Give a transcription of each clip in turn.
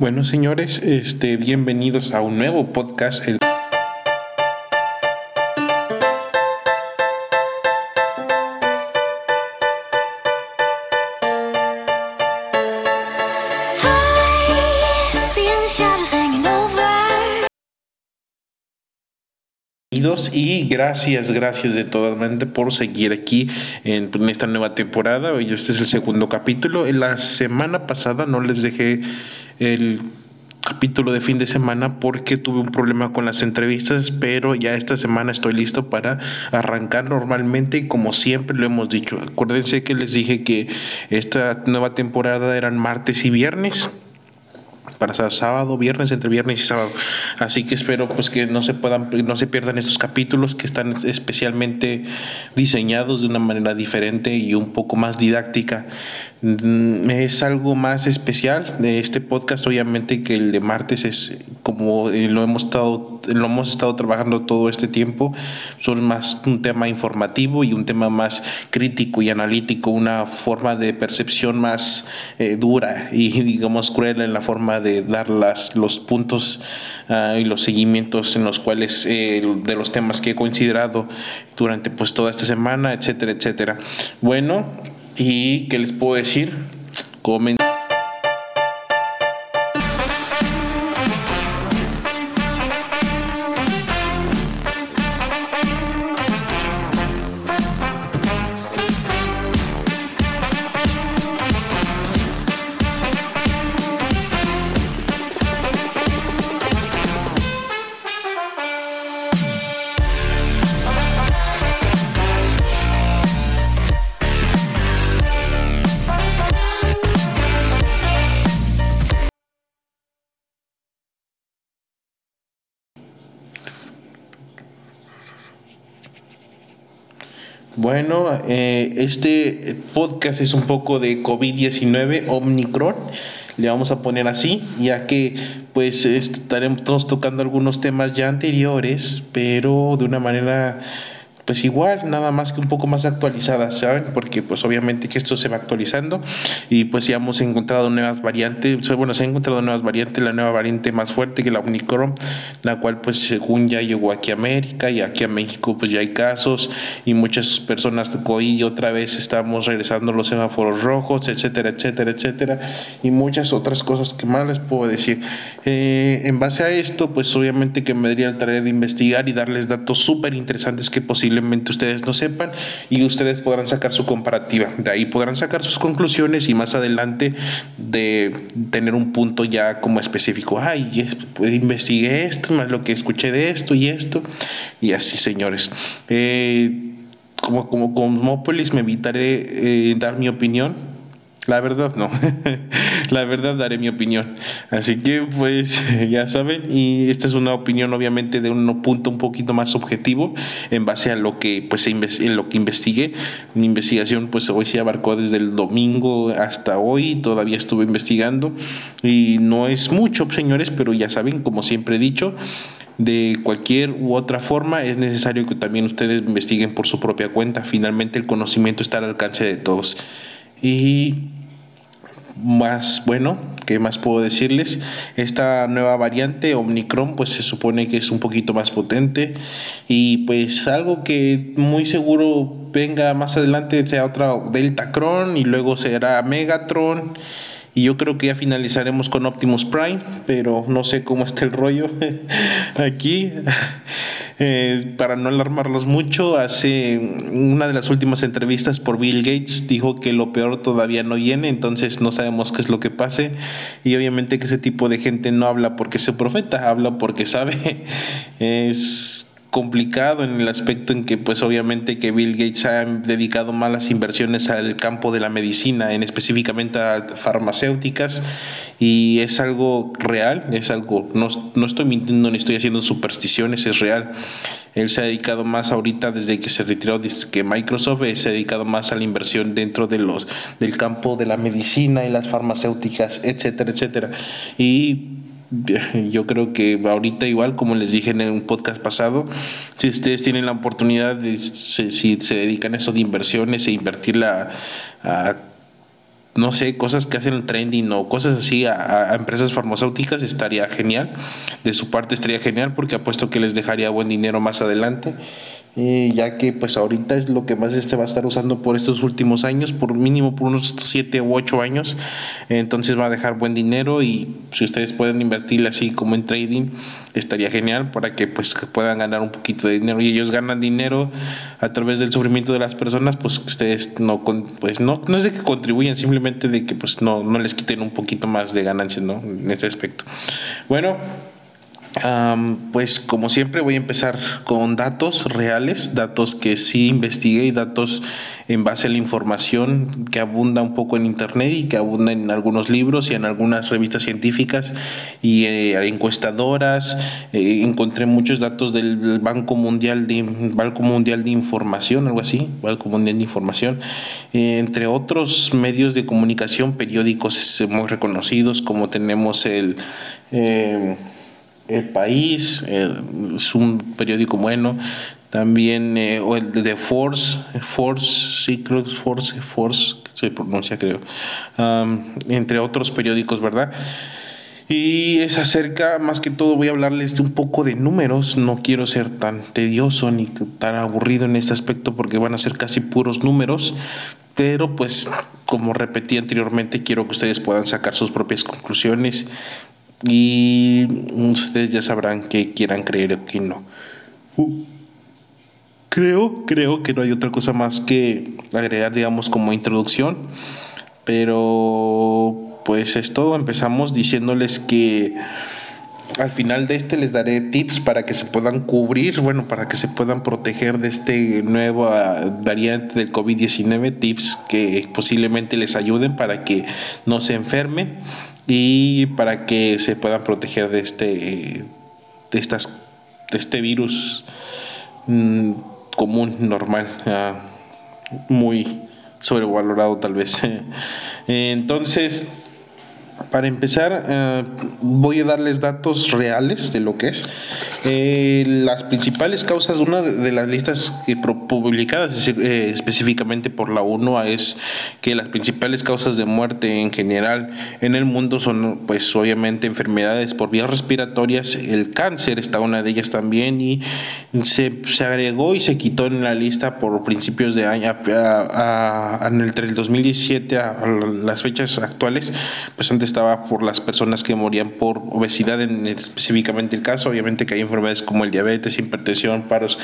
Bueno, señores, este, bienvenidos a un nuevo podcast. El... y gracias, gracias de todas maneras por seguir aquí en, esta nueva temporada. Hoy este es el segundo capítulo. La semana pasada no les dejé el capítulo de fin de semana porque tuve un problema con las entrevistas, pero ya esta semana estoy listo para arrancar normalmente como siempre lo hemos dicho. Acuérdense que les dije que esta nueva temporada eran martes y viernes para sábado, viernes, entre viernes y sábado. Así que espero pues que no se puedan, no se pierdan estos capítulos que están especialmente diseñados de una manera diferente y un poco más didáctica. Mm, es algo más especial de este podcast, obviamente que el de martes es como eh, lo hemos estado, lo hemos estado trabajando todo este tiempo, son más un tema informativo y un tema más crítico y analítico, una forma de percepción más eh, dura y digamos cruel en la forma de dar las, los puntos ah, y los seguimientos en los cuales eh, de los temas que he considerado durante pues toda esta semana, etcétera, etcétera. Bueno, ¿Y qué les puedo decir? Comenten. Bueno, eh, este podcast es un poco de COVID-19, Omicron, le vamos a poner así, ya que pues estaremos tocando algunos temas ya anteriores, pero de una manera pues igual, nada más que un poco más actualizadas, ¿saben? Porque pues obviamente que esto se va actualizando y pues ya hemos encontrado nuevas variantes, bueno, se han encontrado nuevas variantes, la nueva variante más fuerte que la Omicron, la cual pues según ya llegó aquí a América y aquí a México pues ya hay casos y muchas personas hoy otra vez estamos regresando los semáforos rojos, etcétera, etcétera, etcétera y muchas otras cosas que más les puedo decir. Eh, en base a esto pues obviamente que me daría la tarea de investigar y darles datos súper interesantes que posiblemente ustedes no sepan y ustedes podrán sacar su comparativa. De ahí podrán sacar sus conclusiones y más adelante de tener un punto ya como específico. Ay, pues investigué esto, más lo que escuché de esto y esto. Y así, señores. Eh, como, como Cosmópolis me evitaré eh, dar mi opinión la verdad no. la verdad daré mi opinión. Así que pues ya saben, y esta es una opinión obviamente de un punto un poquito más objetivo en base a lo que pues en lo que investigué. Mi investigación pues hoy se abarcó desde el domingo hasta hoy, todavía estuve investigando y no es mucho, señores, pero ya saben, como siempre he dicho, de cualquier u otra forma es necesario que también ustedes investiguen por su propia cuenta. Finalmente el conocimiento está al alcance de todos. Y más bueno, ¿qué más puedo decirles? Esta nueva variante Omicron pues se supone que es un poquito más potente y pues algo que muy seguro venga más adelante sea otra Deltacron y luego será Megatron y yo creo que ya finalizaremos con Optimus Prime, pero no sé cómo está el rollo aquí. Eh, para no alarmarlos mucho, hace una de las últimas entrevistas por Bill Gates dijo que lo peor todavía no viene, entonces no sabemos qué es lo que pase. Y obviamente que ese tipo de gente no habla porque es profeta, habla porque sabe. Es complicado en el aspecto en que pues obviamente que Bill Gates ha dedicado malas inversiones al campo de la medicina, en específicamente a farmacéuticas y es algo real, es algo, no, no estoy mintiendo ni estoy haciendo supersticiones, es real. Él se ha dedicado más ahorita desde que se retiró de que Microsoft, se ha dedicado más a la inversión dentro de los del campo de la medicina y las farmacéuticas, etcétera, etcétera. Y yo creo que ahorita igual, como les dije en un podcast pasado, si ustedes tienen la oportunidad de, si se dedican a eso de inversiones e invertirla a no sé, cosas que hacen el trending o cosas así a, empresas farmacéuticas, estaría genial. De su parte estaría genial porque apuesto que les dejaría buen dinero más adelante. Eh, ya que pues ahorita es lo que más este va a estar usando por estos últimos años, por mínimo por unos 7 u 8 años, entonces va a dejar buen dinero y si ustedes pueden invertir así como en trading, estaría genial para que pues puedan ganar un poquito de dinero y ellos ganan dinero a través del sufrimiento de las personas, pues ustedes no, pues no, no es de que contribuyan, simplemente de que pues no, no les quiten un poquito más de ganancias, ¿no? En ese aspecto. Bueno, pues como siempre voy a empezar con datos reales, datos que sí investigué y datos en base a la información que abunda un poco en internet y que abunda en algunos libros y en algunas revistas científicas y eh, encuestadoras. Eh, encontré muchos datos del Banco Mundial de Banco Mundial de Información, algo así, Banco Mundial de Información, eh, entre otros medios de comunicación periódicos muy reconocidos como tenemos el el País, es un periódico bueno. También, eh, o el de Force, Force, sí, creo Force, Force, se pronuncia, creo. entre otros periódicos, ¿verdad? Y es acerca, más que todo, voy a hablarles de un poco de números. No quiero ser tan tedioso ni tan aburrido en este aspecto porque van a ser casi puros números. Pero pues, como repetí anteriormente, quiero que ustedes puedan sacar sus propias conclusiones y ustedes ya sabrán que quieran creer o que no. Uh, creo, creo que no hay otra cosa más que agregar, digamos, como introducción. Pero pues es todo. Empezamos diciéndoles que al final de este les daré tips para que se puedan cubrir, bueno, para que se puedan proteger de este nuevo variante del COVID-19, tips que posiblemente les ayuden para que no se enfermen y para que se puedan proteger de este, de estas, de este virus mm, común, normal, muy sobrevalorado tal vez. Entonces, para empezar, eh, voy a darles datos reales de lo que es. Eh, las principales causas, una de las listas que publicadas eh, específicamente por la ONU es que las principales causas de muerte en general en el mundo son, pues obviamente, enfermedades por vías respiratorias. El cáncer está una de ellas también y se, se agregó y se quitó en la lista por principios de año, entre el 2017 a las fechas actuales, pues antes estaba por las personas que morían por obesidad, en específicamente el caso, obviamente que hay enfermedades como el diabetes, hipertensión, paros,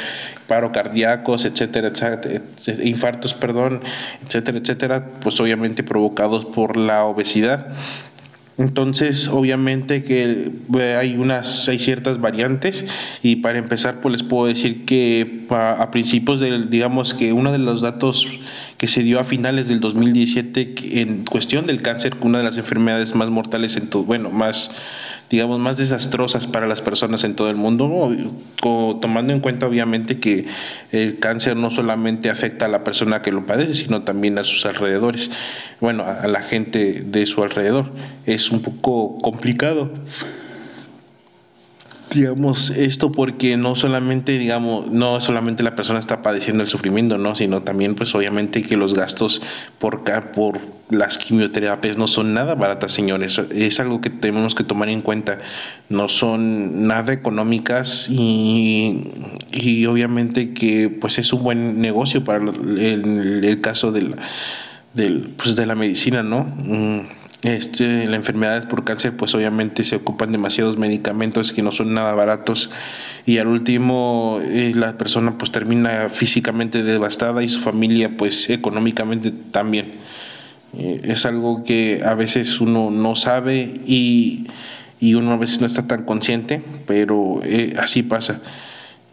paro cardíacos, etcétera, etcétera, infartos, perdón, etcétera, etcétera, pues obviamente provocados por la obesidad. Entonces, obviamente que eh, hay unas, hay ciertas variantes y para empezar, pues les puedo decir que a principios del, digamos que uno de los datos que se dio a finales del 2017 en cuestión del cáncer, una de las enfermedades más mortales en todo, bueno, más digamos, más desastrosas para las personas en todo el mundo, tomando en cuenta obviamente que el cáncer no solamente afecta a la persona que lo padece, sino también a sus alrededores, bueno, a la gente de su alrededor. Es un poco complicado digamos esto porque no solamente digamos no solamente la persona está padeciendo el sufrimiento no sino también pues obviamente que los gastos por por las quimioterapias no son nada baratas señores. Es algo que tenemos que tomar en cuenta. No son nada económicas y, y obviamente que pues es un buen negocio para el, el caso del, del pues de la medicina no mm este, la enfermedad por cáncer, pues obviamente se ocupan demasiados medicamentos que no son nada baratos y al último eh, la persona pues termina físicamente devastada y su familia pues económicamente también. Eh, es algo que a veces uno no sabe y, y, uno a veces no está tan consciente, pero eh, así pasa.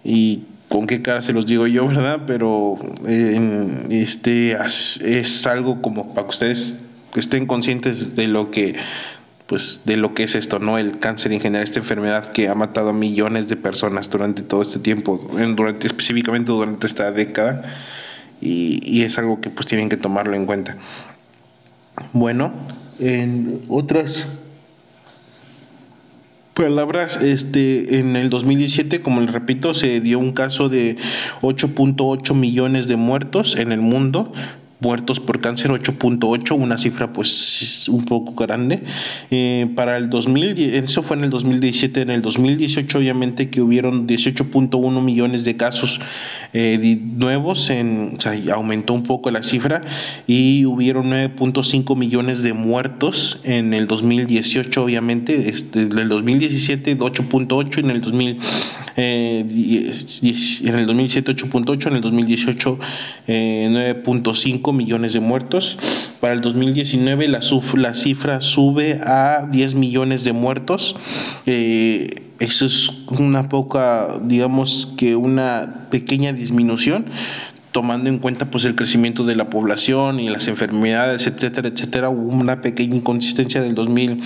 Y con qué cara se los digo yo, ¿verdad? Pero este es algo como para que ustedes estén conscientes de lo que pues de lo que es esto, ¿no? El cáncer en general, esta enfermedad que ha matado a millones de personas durante todo este tiempo, durante, específicamente durante esta década, y, es algo que pues tienen que tomarlo en cuenta. Bueno, en otras palabras, este, en el 2017, como les repito, se dio un caso de 8.8 millones de muertos en el mundo muertos por cáncer, 8.8, una cifra pues un poco grande. Eh, para el 2000, eso fue en el 2017, en el 2018 obviamente que hubieron 18.1 millones de casos eh, nuevos, en, o sea, aumentó un poco la cifra. Y hubieron 9.5 millones de muertos en el 2018 obviamente, este, en el 2017 8.8 en el 2000 eh, en el 2017 8.8, en el 2018 9.5 millones de muertos. Para el 2019 la, la cifra sube a 10 millones de muertos. Eh, eso es una poca, digamos que una pequeña disminución tomando en cuenta pues el crecimiento de la población y las enfermedades, etcétera, etcétera, hubo una pequeña inconsistencia del 2000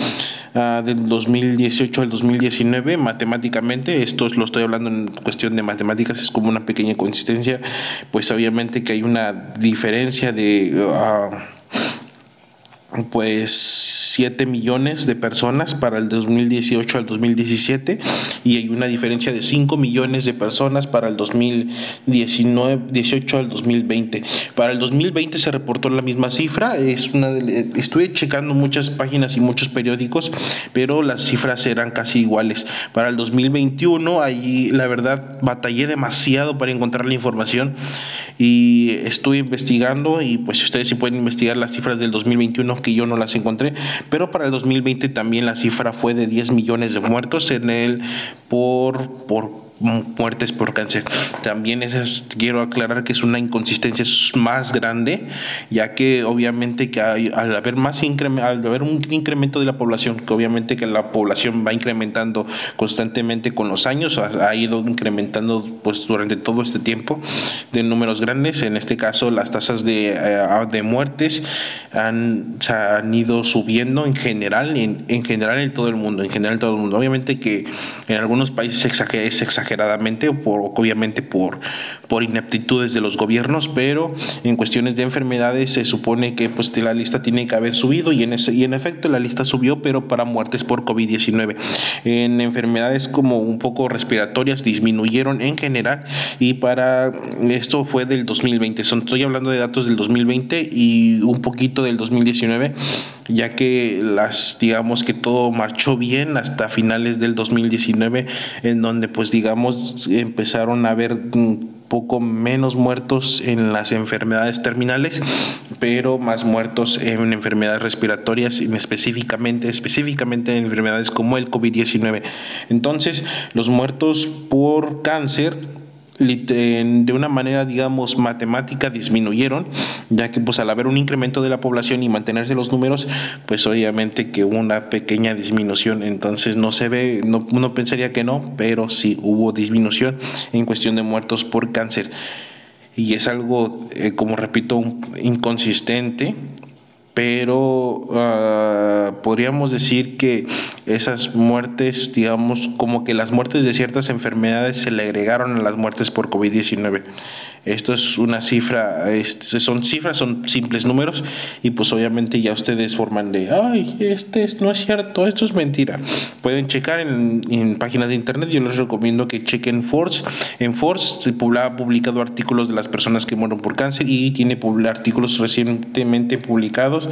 uh, del 2018 al 2019 matemáticamente, esto lo estoy hablando en cuestión de matemáticas, es como una pequeña consistencia, pues obviamente que hay una diferencia de uh, pues 7 millones de personas para el 2018 al 2017 y hay una diferencia de 5 millones de personas para el 2019 18 al 2020. Para el 2020 se reportó la misma cifra, es una estuve checando muchas páginas y muchos periódicos, pero las cifras eran casi iguales. Para el 2021 ahí la verdad batallé demasiado para encontrar la información y estuve investigando y pues ustedes sí pueden investigar las cifras del 2021 que yo no las encontré, pero para el 2020 también la cifra fue de 10 millones de muertos en el por por muertes por cáncer. También quiero aclarar que es una inconsistencia más grande, ya que obviamente que al haber más al haber un incremento de la población, que obviamente que la población va incrementando constantemente con los años, ha, ido incrementando pues durante todo este tiempo de números grandes. En este caso, las tasas de, eh, de muertes han, han ido subiendo en general, en, en general en todo el mundo, en general en todo el mundo. Obviamente que en algunos países es exagerado exageradamente, por, obviamente por, por ineptitudes de los gobiernos, pero en cuestiones de enfermedades se supone que pues, la lista tiene que haber subido y en, ese, y en efecto la lista subió, pero para muertes por COVID-19. En enfermedades como un poco respiratorias disminuyeron en general y para esto fue del 2020. Estoy hablando de datos del 2020 y un poquito del 2019 ya que las digamos que todo marchó bien hasta finales del 2019 en donde pues digamos empezaron a un poco menos muertos en las enfermedades terminales, pero más muertos en enfermedades respiratorias, específicamente, específicamente en enfermedades como el COVID-19. Entonces, los muertos por cáncer de una manera, digamos, matemática disminuyeron, ya que pues al haber un incremento de la población y mantenerse los números, pues obviamente que hubo una pequeña disminución, entonces no se ve, no, uno pensaría que no, pero sí hubo disminución en cuestión de muertos por cáncer. Y es algo, eh, como repito, inconsistente pero ah, podríamos decir que esas muertes, digamos, como que las muertes de ciertas enfermedades se le agregaron a las muertes por COVID-19. Esto es una cifra, son cifras, son simples números y pues obviamente ya ustedes forman de, ay, este no es cierto, esto es mentira. Pueden checar en, páginas de internet, yo les recomiendo que chequen Force. En Force se ha publicado artículos de las personas que mueren por cáncer y tiene artículos recientemente publicados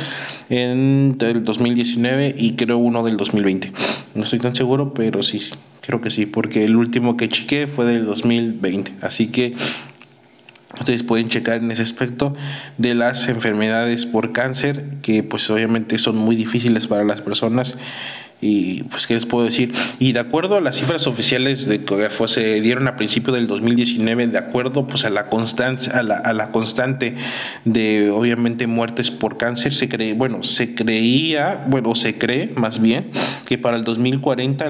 en el 2019 y creo uno del 2020. No estoy tan seguro, pero sí, creo que sí, porque el último que chequé fue del 2020. Así que Ustedes pueden checar en ese aspecto de las enfermedades por cáncer, que pues obviamente son muy difíciles para las personas y pues, ¿qué les puedo decir? Y de acuerdo a las cifras oficiales de que se dieron a principio del 2019, de acuerdo pues, a, la constancia, a, la, a la constante de, obviamente, muertes por cáncer, se cree, bueno, se creía, bueno, se cree más bien, que para el 2040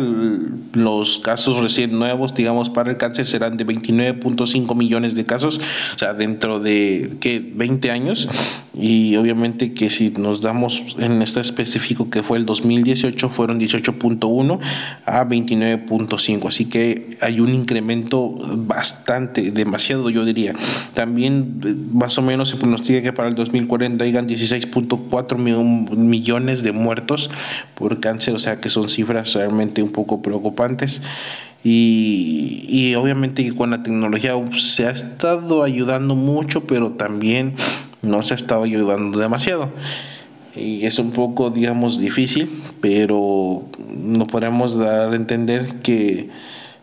los casos recién nuevos, digamos, para el cáncer serán de 29.5 millones de casos, o sea, dentro de, ¿qué? 20 años. Y obviamente que si nos damos en este específico que fue el 2018, fueron 18.1 a 29.5. Así que hay un incremento bastante, demasiado yo diría. También eh, más o menos se pronostica que para el 2040 hayan 16.4 millones de muertos por cáncer, o sea que son cifras realmente un poco preocupantes. Y, y, obviamente con la tecnología se ha estado ayudando mucho, pero también no se ha estado ayudando demasiado. Y es un poco, digamos, difícil, pero no podemos dar a entender que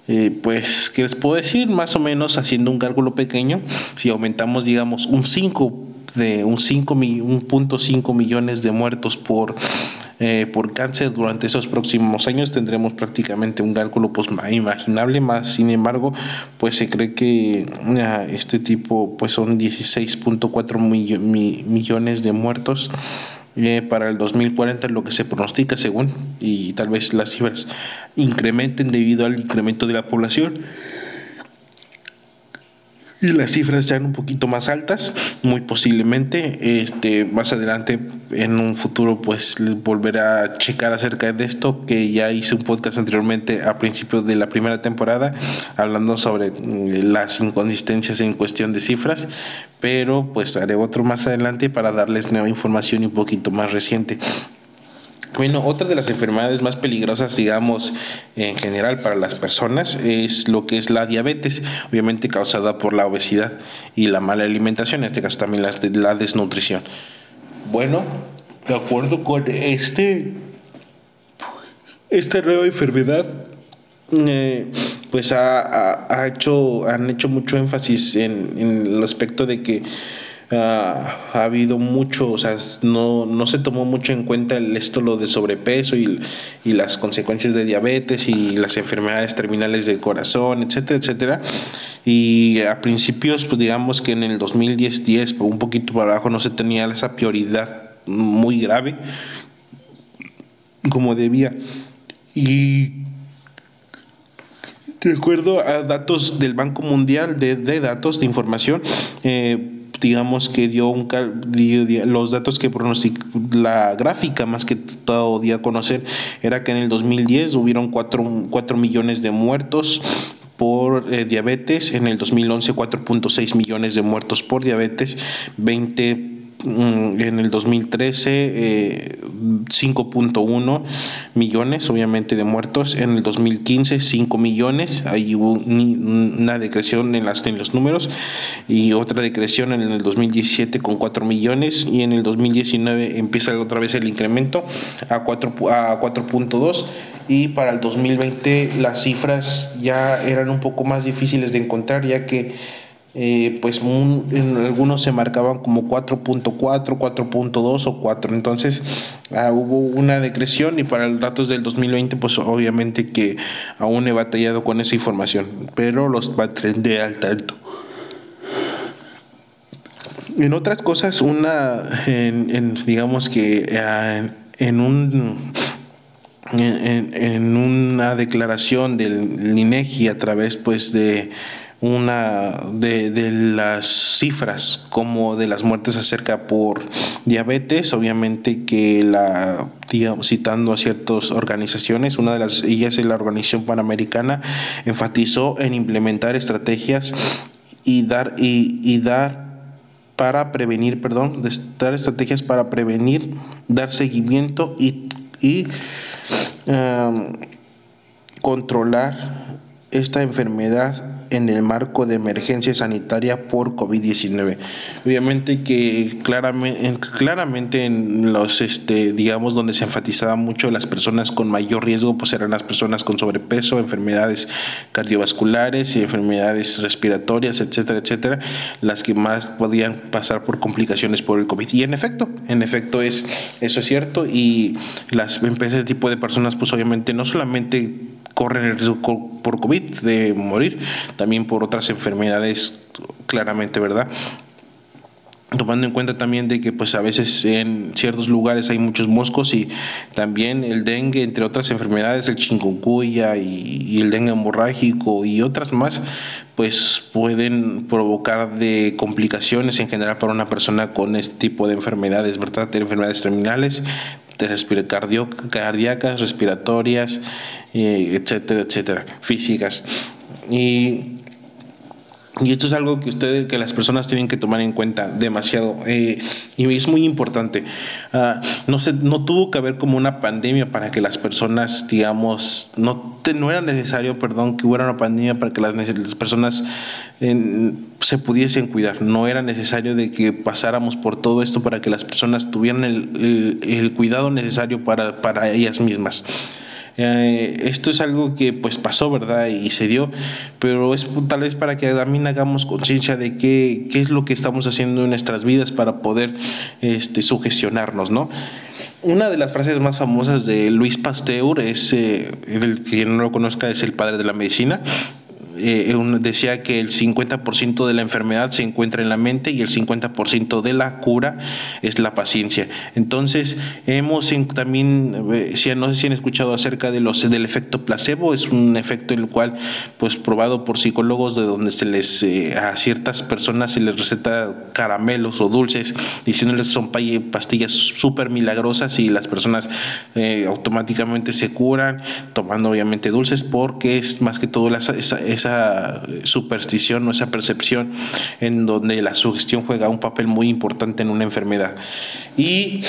eh, pues, ¿qué les puedo decir? Más o menos haciendo un cálculo pequeño, si aumentamos, digamos, un 5 de un 5.5 millones de muertos por, eh, por cáncer durante esos próximos años tendremos prácticamente un cálculo pues imaginable más sin embargo pues se cree que ah, este tipo pues son 16.4 millones de muertos eh, para el 2040 lo que se pronostica según y tal vez las cifras incrementen debido al incremento de la población y las cifras sean un poquito más altas, muy posiblemente este más adelante en un futuro pues volveré a checar acerca de esto que ya hice un podcast anteriormente a principios de la primera temporada hablando sobre mm, las inconsistencias en cuestión de cifras, pero pues haré otro más adelante para darles nueva información y un poquito más reciente. Bueno, otra de las enfermedades más peligrosas, digamos, en general para las personas es lo que es la diabetes, obviamente causada por la obesidad y la mala alimentación, en este caso también la, desnutrición. Bueno, de acuerdo con este, esta nueva enfermedad, eh, pues ha, hecho, han hecho mucho énfasis en, en el aspecto de que ha habido mucho, o sea, no, no se tomó mucho en cuenta el, esto lo de sobrepeso y, y, las consecuencias de diabetes y las enfermedades terminales del corazón, etcétera, etcétera. Y a principios, pues digamos que en el 2010, 10, un poquito para abajo, no se tenía esa prioridad muy grave como debía. Y de acuerdo a datos del Banco Mundial de, de datos de información, eh, digamos que dio, un, los datos que pronosticó, la gráfica más que todo día conocer, era que en el 2010 hubieron 4, 4 millones de muertos por eh, diabetes, en el 2011 4.6 millones de muertos por diabetes, 20 Mm, en el 2013 5.1 eh, millones obviamente de muertos, en el 2015 5 millones, ahí hubo una decreción en, las, en los números y otra decreción en el 2017 con 4 millones. Y en el 2019 empieza otra vez el incremento a 4 a 4.2 y para el 2020 las cifras ya eran un poco más difíciles de encontrar ya que eh, pues en algunos se marcaban como 4.4, 4.2 o 4. Entonces ah, hubo una decreción y para los datos del 2020 pues obviamente que aún he batallado con esa información, pero los de al tanto. En otras cosas, una, en, digamos que ah, en un en, en, una declaración del INEGI a través pues de una de, de, las cifras como de las muertes acerca por diabetes, obviamente que la, digamos, citando a ciertas organizaciones, una de las ellas es la Organización Panamericana, enfatizó en implementar estrategias y dar, y, y dar para prevenir, perdón, dar estrategias para prevenir, dar seguimiento y, y um, controlar esta enfermedad en el marco de emergencia sanitaria por COVID-19. Obviamente que claramente, claramente en los, este, digamos, donde se enfatizaba mucho las personas con mayor riesgo, pues eran las personas con sobrepeso, enfermedades cardiovasculares y enfermedades respiratorias, etcétera, etcétera, las que más podían pasar por complicaciones por el COVID. Y en efecto, en efecto es, eso es cierto y las, ese tipo de personas, pues obviamente no solamente corren el riesgo por COVID de morir, también por otras enfermedades, claramente, ¿verdad? tomando en cuenta también de que pues a veces en ciertos lugares hay muchos moscos y también el dengue entre otras enfermedades el chikungunya y, el dengue hemorrágico y otras más pues pueden provocar de complicaciones en general para una persona con este tipo de enfermedades verdad de enfermedades terminales cardíacas, respiratorias, eh, etcétera, etcétera, físicas. Y Y esto es algo que ustedes, que las personas tienen que tomar en cuenta demasiado. Eh, y es muy importante. Ah, no, se, no tuvo que haber como una pandemia para que las personas, digamos, no, no era necesario, perdón, que hubiera una pandemia para que las, personas se pudiesen cuidar. No era necesario de que pasáramos por todo esto para que las personas tuvieran el, el, cuidado necesario para, para ellas mismas. Eh, esto es algo que pues pasó, ¿verdad? Y se dio, pero es tal vez para que también hagamos conciencia de qué, qué es lo que estamos haciendo en nuestras vidas para poder este, sugestionarnos, ¿no? Una de las frases más famosas de Luis Pasteur es, eh, el que no lo conozca, es el padre de la medicina, eh, decía que el 50% de la enfermedad se encuentra en la mente y el 50% de la cura es la paciencia. Entonces, hemos también, eh, no sé si han escuchado acerca de los, del efecto placebo, es un efecto el cual, pues probado por psicólogos, de donde se les, eh, a ciertas personas se les receta caramelos o dulces, diciéndoles son pastillas súper milagrosas y las personas automáticamente se curan, tomando obviamente dulces, porque es más que todo esa, esa superstición o esa percepción en donde la sugestión juega un papel muy importante en una enfermedad. Y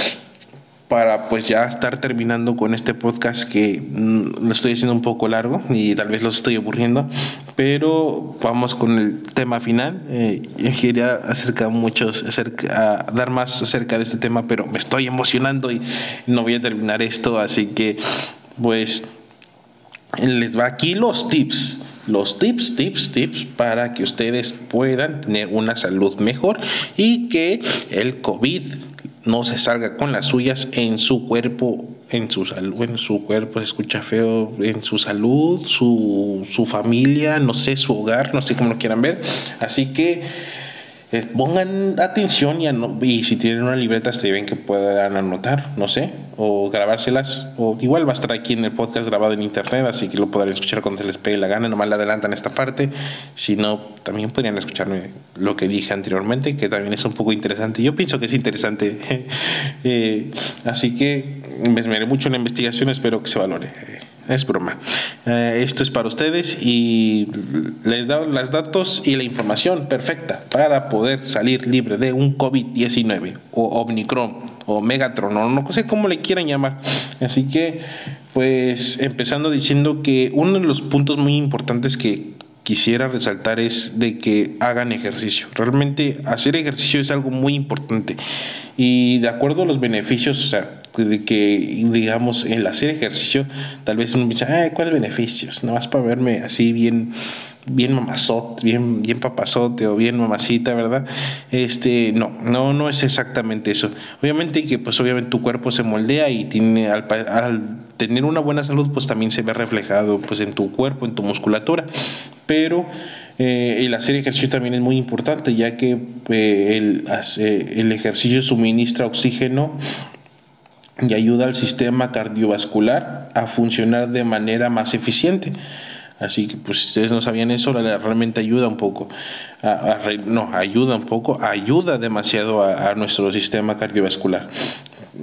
para pues ya estar terminando con este podcast que mm, lo estoy haciendo un poco largo y tal vez los estoy aburriendo, pero vamos con el tema final. Eh, quería acerca muchos, acerca, dar más acerca de este tema, pero me estoy emocionando y no voy a terminar esto, así que pues les va aquí los tips los tips, tips, tips para que ustedes puedan tener una salud mejor y que el COVID no se salga con las suyas en su cuerpo, en su salud, bueno, su cuerpo se escucha feo, en su salud, su, su familia, no sé, su hogar, no sé cómo lo quieran ver. Así que eh, pongan atención y, y, si tienen una libreta escriben que puedan anotar, no sé, o grabárselas, o igual va a estar aquí en el podcast grabado en internet, así que lo podrán escuchar cuando se les pegue la gana, nomás le adelantan esta parte, si no, también podrían escucharme lo que dije anteriormente, que también es un poco interesante, yo pienso que es interesante, eh, así que me esmeré mucho en la investigación, espero que se valore. Es broma. Eh, esto es para ustedes y les doy los datos y la información perfecta para poder salir libre de un COVID-19 o Omicron o Megatron o no sé cómo le quieran llamar. Así que, pues empezando diciendo que uno de los puntos muy importantes que quisiera resaltar es de que hagan ejercicio. Realmente hacer ejercicio es algo muy importante y de acuerdo a los beneficios, o sea, de que, digamos, el hacer ejercicio, tal vez uno dice, ay, ¿cuáles beneficios? Nada más para verme así bien, bien mamazote, bien, bien papazote o bien mamacita, ¿verdad? Este, no, no, no es exactamente eso. Obviamente que, pues, obviamente tu cuerpo se moldea y tiene, al, tener una buena salud, pues también se ve reflejado, pues, en tu cuerpo, en tu musculatura. Pero eh, el hacer ejercicio también es muy importante, ya que eh, el, el ejercicio suministra oxígeno y ayuda al sistema cardiovascular a funcionar de manera más eficiente. Así que, pues, si ustedes no sabían eso, realmente ayuda un poco. no, ayuda un poco, ayuda demasiado a, nuestro sistema cardiovascular.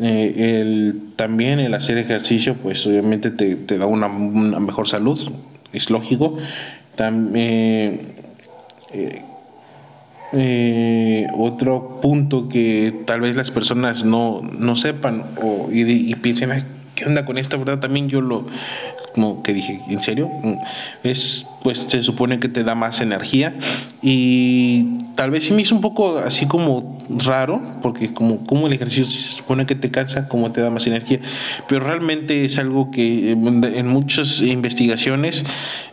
Eh, el, también el hacer ejercicio, pues, obviamente te, da una, mejor salud, es lógico. También. Eh, otro punto que tal vez las personas no, no sepan o, y, y piensen, ¿qué onda con esta? ¿Verdad? También yo lo, como que dije, ¿en serio? Mm, es, pues se supone que te da más energía y tal vez sí me hizo un poco así como raro, porque como, como el ejercicio se supone que te cansa, como te da más energía, pero realmente es algo que en muchas investigaciones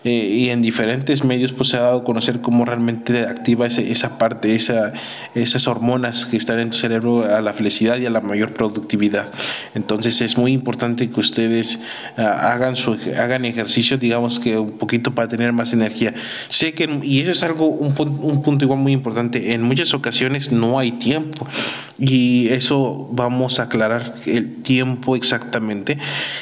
eh, y en diferentes medios pues se ha dado a conocer cómo realmente activa esa parte, esa, esas hormonas que están en tu cerebro a la felicidad y a la mayor productividad. Entonces es muy importante que ustedes ah, hagan, su, hagan ejercicio, digamos que un poquito para tener más energía. Sé que, y eso es algo, un, un punto igual muy importante, en muchas ocasiones no hay tiempo y eso vamos a aclarar el tiempo exactamente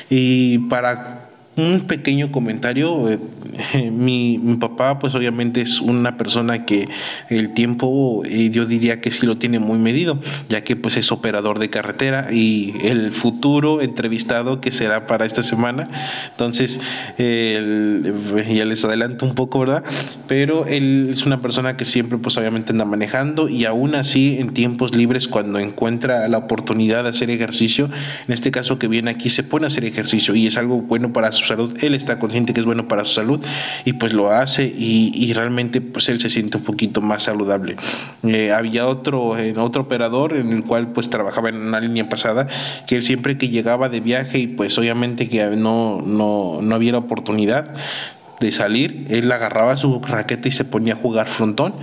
y para un pequeño comentario. Eh, mi, papá, pues obviamente es una persona que el tiempo, eh, yo diría que sí lo tiene muy medido, ya que pues es operador de carretera y el futuro entrevistado que será para esta semana. Entonces, ya les adelanto un poco, ¿verdad? Pero él es una persona que siempre pues obviamente anda manejando y aún así en tiempos libres cuando encuentra la oportunidad de hacer ejercicio, en este caso que viene aquí, se pone a hacer ejercicio y es algo bueno para su salud. Él está consciente que es bueno para su salud y pues lo hace y, realmente pues él se siente un poquito más saludable. Eh, había otro, en otro operador en el cual pues trabajaba en una línea pasada que él siempre que llegaba de viaje y pues obviamente que no, no, no había oportunidad de salir, él agarraba su raqueta y se ponía a jugar frontón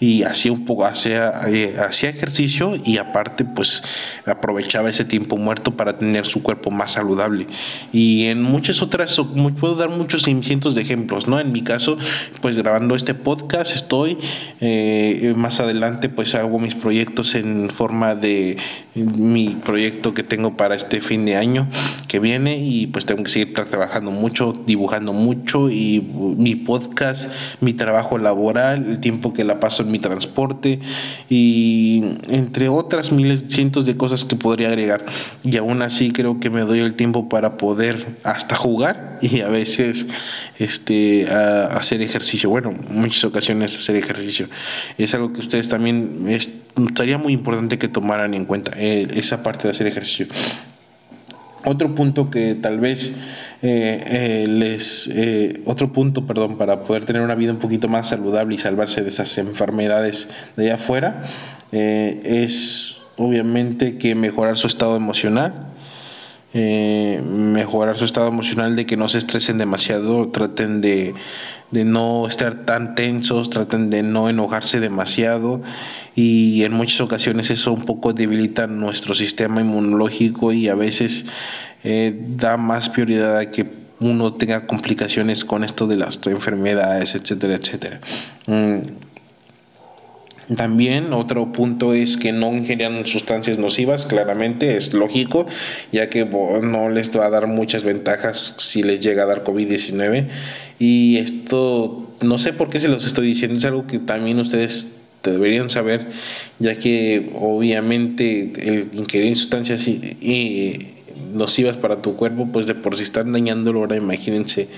y hacía un poco, hacía, eh, hacía ejercicio y aparte pues aprovechaba ese tiempo muerto para tener su cuerpo más saludable. Y en muchas otras, puedo dar muchos cientos de ejemplos, ¿no? En mi caso, pues grabando este podcast estoy, eh, más adelante pues hago mis proyectos en forma de mi proyecto que tengo para este fin de año que viene y pues tengo que seguir trabajando mucho, dibujando mucho y mi, podcast, mi trabajo laboral, el tiempo que la paso en mi transporte y entre otras miles, cientos de cosas que podría agregar. Y aún así creo que me doy el tiempo para poder hasta jugar y a veces este, hacer ejercicio. Bueno, muchas ocasiones hacer ejercicio. Es algo que ustedes también estaría muy importante que tomaran en cuenta, eh, esa parte de hacer ejercicio. Otro punto que tal vez eh, eh, les eh, otro punto, perdón, para poder tener una vida un poquito más saludable y salvarse de esas enfermedades de allá afuera, es obviamente que mejorar su estado emocional. Mejorar su estado emocional de que no se estresen demasiado, traten de, de no estar tan tensos, traten de no enojarse demasiado y en muchas ocasiones eso un poco debilita nuestro sistema inmunológico y a veces eh, da más prioridad a que uno tenga complicaciones con esto de las enfermedades, etcétera, etcétera. Mm. También otro punto es que no ingerían sustancias nocivas, claramente es lógico, ya que no les va a dar muchas ventajas si les llega a dar COVID-19. Y esto, no sé por qué se los estoy diciendo, es algo que también ustedes deberían saber, ya que obviamente el ingerir sustancias y nocivas para tu cuerpo, pues de por si están dañándolo, ahora imagínense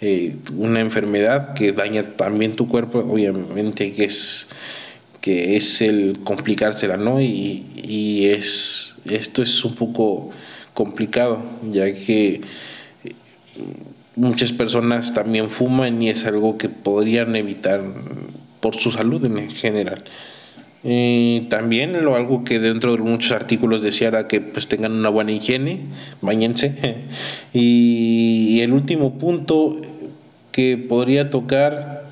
eh, una enfermedad que daña también tu cuerpo, obviamente que es que es el complicársela, ¿no? Y, y es esto es un poco complicado, ya que eh, muchas personas también fuman y es algo que podrían evitar por su salud en general. Eh, también lo algo que dentro de muchos artículos decía era que pues tengan una buena higiene, bañense. y, el último punto que podría tocar,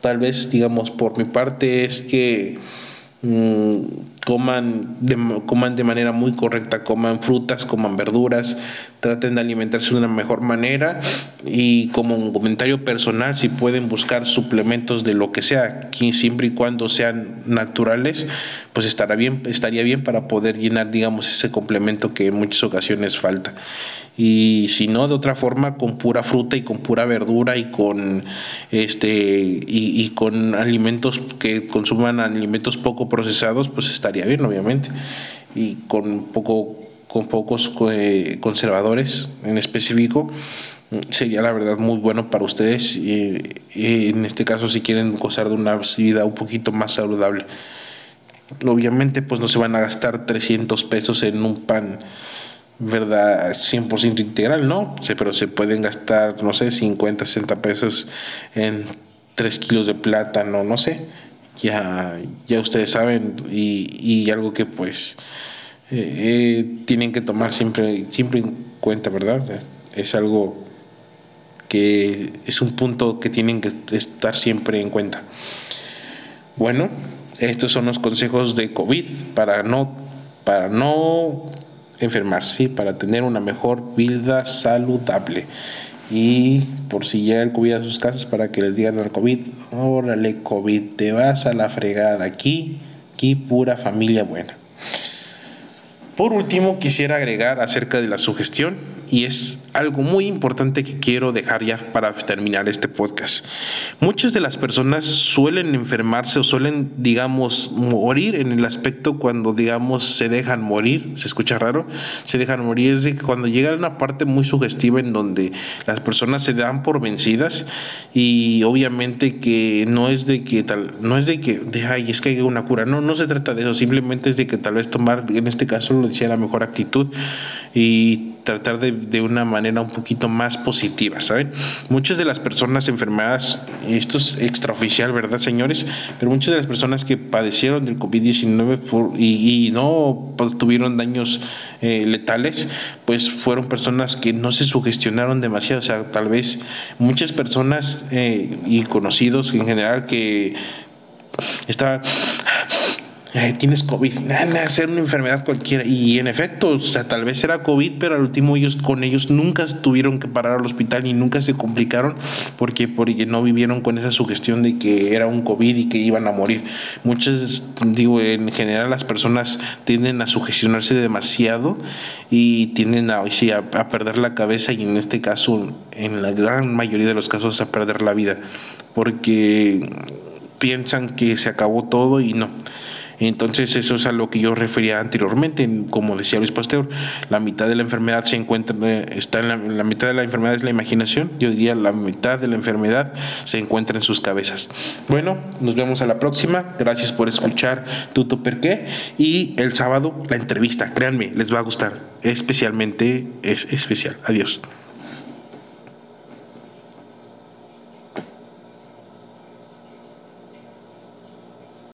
tal vez digamos por mi parte, es que mm, coman de, coman de manera muy correcta, coman frutas, coman verduras, traten de alimentarse de una mejor manera y como un comentario personal, si pueden buscar suplementos de lo que sea, siempre y cuando sean naturales, pues estará bien, estaría bien para poder llenar, digamos, ese complemento que en muchas ocasiones falta. Y si no, de otra forma, con pura fruta y con pura verdura y con este y, y con alimentos que consuman alimentos poco procesados, pues estaría bien, obviamente. Y con poco con pocos eh, conservadores en específico, sería la verdad muy bueno para ustedes y, en este caso si quieren gozar de una vida un poquito más saludable. Obviamente pues no se van a gastar 300 pesos en un pan verdad 100% integral, ¿no? pero se pueden gastar, no sé, 50, 60 pesos en 3 kilos de plátano, no sé. Ya, ya ustedes saben y, y algo que pues eh, eh, tienen que tomar siempre, siempre en cuenta, ¿verdad? Es algo que es un punto que tienen que estar siempre en cuenta. Bueno, estos son los consejos de COVID para no, para no enfermarse, para tener una mejor vida saludable. Y por si llega el COVID a sus casas, para que les digan al COVID, órale COVID, te vas a la fregada aquí, aquí pura familia buena. Por último, quisiera agregar acerca de la sugestión. Y es algo muy importante que quiero dejar ya para terminar este podcast. Muchas de las personas suelen enfermarse o suelen, digamos, morir en el aspecto cuando, digamos, se dejan morir, se escucha raro, se dejan morir, es de cuando llega una parte muy sugestiva en donde las personas se dan por vencidas y obviamente que no es de que tal, no es de que, de, ay, es que hay una cura, no, no se trata de eso, simplemente es de que tal vez tomar, en este caso lo decía, la mejor actitud y tratar de, de, una manera un poquito más positiva, ¿saben? Muchas de las personas enfermadas, esto es extraoficial, ¿verdad, señores? Pero muchas de las personas que padecieron del COVID-19 y, no tuvieron daños eh, letales, pues fueron personas que no se sugestionaron demasiado, o sea, tal vez muchas personas eh, y conocidos en general que estaban tienes COVID, nada, ser una enfermedad cualquiera. Y en efecto, o sea, tal vez era COVID, pero al último ellos con ellos nunca tuvieron que parar al hospital y nunca se complicaron porque, porque no vivieron con esa sugestión de que era un COVID y que iban a morir. Muchas, digo, en general las personas tienden a sugestionarse demasiado y tienden a, sí, a, a perder la cabeza y en este caso, en la gran mayoría de los casos, a perder la vida porque piensan que se acabó todo y no. Entonces eso es a lo que yo refería anteriormente, como decía Luis Pasteur, la mitad de la enfermedad se encuentra, está en la, mitad de la enfermedad es la imaginación, yo diría la mitad de la enfermedad se encuentra en sus cabezas. Bueno, nos vemos a la próxima, gracias por escuchar Tuto Perqué y el sábado la entrevista, créanme, les va a gustar, especialmente es especial. Adiós.